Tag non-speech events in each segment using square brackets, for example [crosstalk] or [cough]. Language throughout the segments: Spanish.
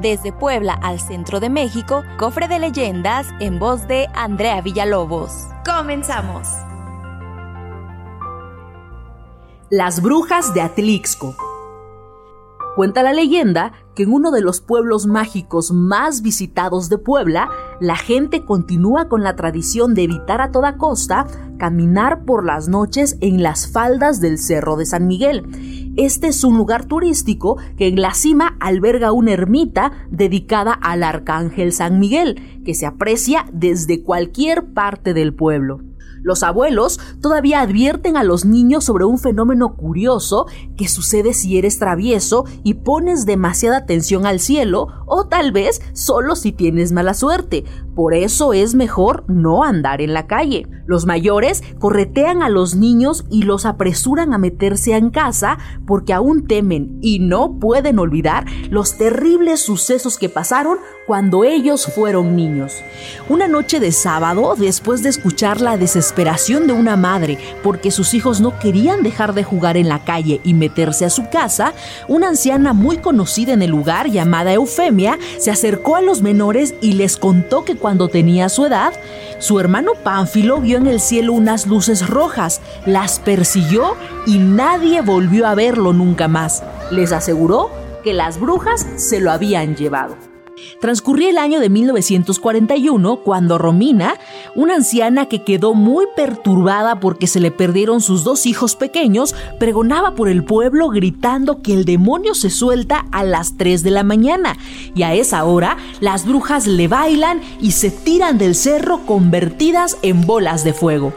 Desde Puebla al centro de México, Cofre de Leyendas en voz de Andrea Villalobos. Comenzamos. Las brujas de Atlixco. Cuenta la leyenda que en uno de los pueblos mágicos más visitados de Puebla, la gente continúa con la tradición de evitar a toda costa caminar por las noches en las faldas del Cerro de San Miguel. Este es un lugar turístico que en la cima alberga una ermita dedicada al Arcángel San Miguel, que se aprecia desde cualquier parte del pueblo. Los abuelos todavía advierten a los niños sobre un fenómeno curioso que sucede si eres travieso y pones demasiada atención al cielo o tal vez solo si tienes mala suerte. Por eso es mejor no andar en la calle. Los mayores corretean a los niños y los apresuran a meterse en casa porque aún temen y no pueden olvidar los terribles sucesos que pasaron cuando ellos fueron niños. Una noche de sábado, después de escuchar la desesperación de una madre porque sus hijos no querían dejar de jugar en la calle y meterse a su casa, una anciana muy conocida en el lugar llamada Eufemia se acercó a los menores y les contó que cuando tenía su edad, su hermano Pánfilo vio en el cielo unas luces rojas, las persiguió y nadie volvió a verlo nunca más. Les aseguró que las brujas se lo habían llevado. Transcurría el año de 1941 cuando Romina, una anciana que quedó muy perturbada porque se le perdieron sus dos hijos pequeños, pregonaba por el pueblo gritando que el demonio se suelta a las 3 de la mañana y a esa hora las brujas le bailan y se tiran del cerro convertidas en bolas de fuego.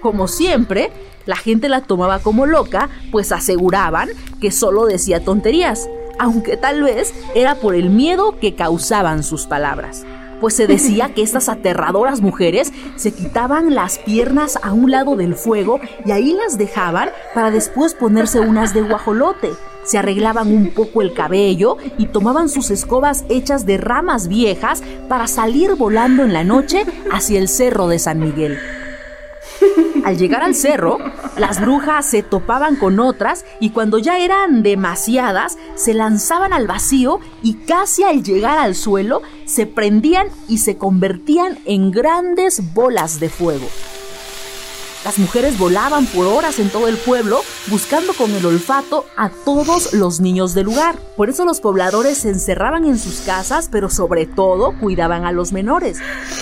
Como siempre, la gente la tomaba como loca, pues aseguraban que solo decía tonterías aunque tal vez era por el miedo que causaban sus palabras. Pues se decía que estas aterradoras mujeres se quitaban las piernas a un lado del fuego y ahí las dejaban para después ponerse unas de guajolote. Se arreglaban un poco el cabello y tomaban sus escobas hechas de ramas viejas para salir volando en la noche hacia el cerro de San Miguel. Al llegar al cerro, las brujas se topaban con otras y cuando ya eran demasiadas, se lanzaban al vacío y casi al llegar al suelo, se prendían y se convertían en grandes bolas de fuego. Las mujeres volaban por horas en todo el pueblo buscando con el olfato a todos los niños del lugar. Por eso los pobladores se encerraban en sus casas, pero sobre todo cuidaban a los menores.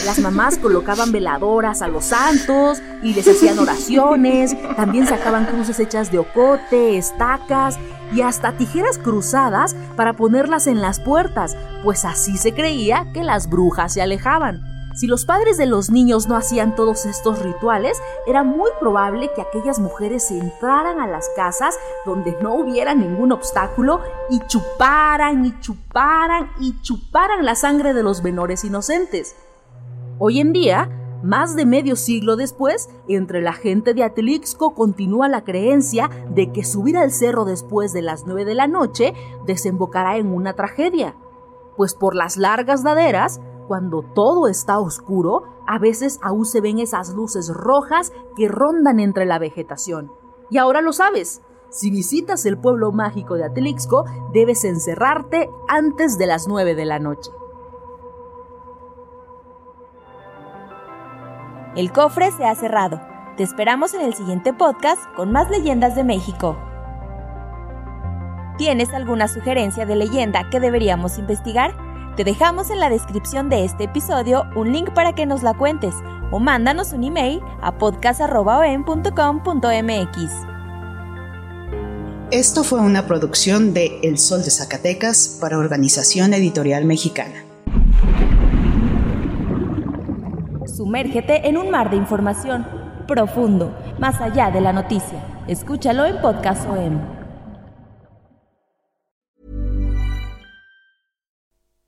Las mamás [laughs] colocaban veladoras a los santos y les hacían oraciones. También sacaban cruces hechas de ocote, estacas y hasta tijeras cruzadas para ponerlas en las puertas, pues así se creía que las brujas se alejaban. Si los padres de los niños no hacían todos estos rituales, era muy probable que aquellas mujeres entraran a las casas donde no hubiera ningún obstáculo y chuparan y chuparan y chuparan la sangre de los menores inocentes. Hoy en día, más de medio siglo después, entre la gente de Atlixco continúa la creencia de que subir al cerro después de las 9 de la noche desembocará en una tragedia, pues por las largas laderas cuando todo está oscuro, a veces aún se ven esas luces rojas que rondan entre la vegetación. Y ahora lo sabes. Si visitas el pueblo mágico de Atlixco, debes encerrarte antes de las 9 de la noche. El cofre se ha cerrado. Te esperamos en el siguiente podcast con más leyendas de México. ¿Tienes alguna sugerencia de leyenda que deberíamos investigar? Te dejamos en la descripción de este episodio un link para que nos la cuentes o mándanos un email a podcast.com.mx. Esto fue una producción de El Sol de Zacatecas para Organización Editorial Mexicana. Sumérgete en un mar de información profundo, más allá de la noticia. Escúchalo en Podcast OM.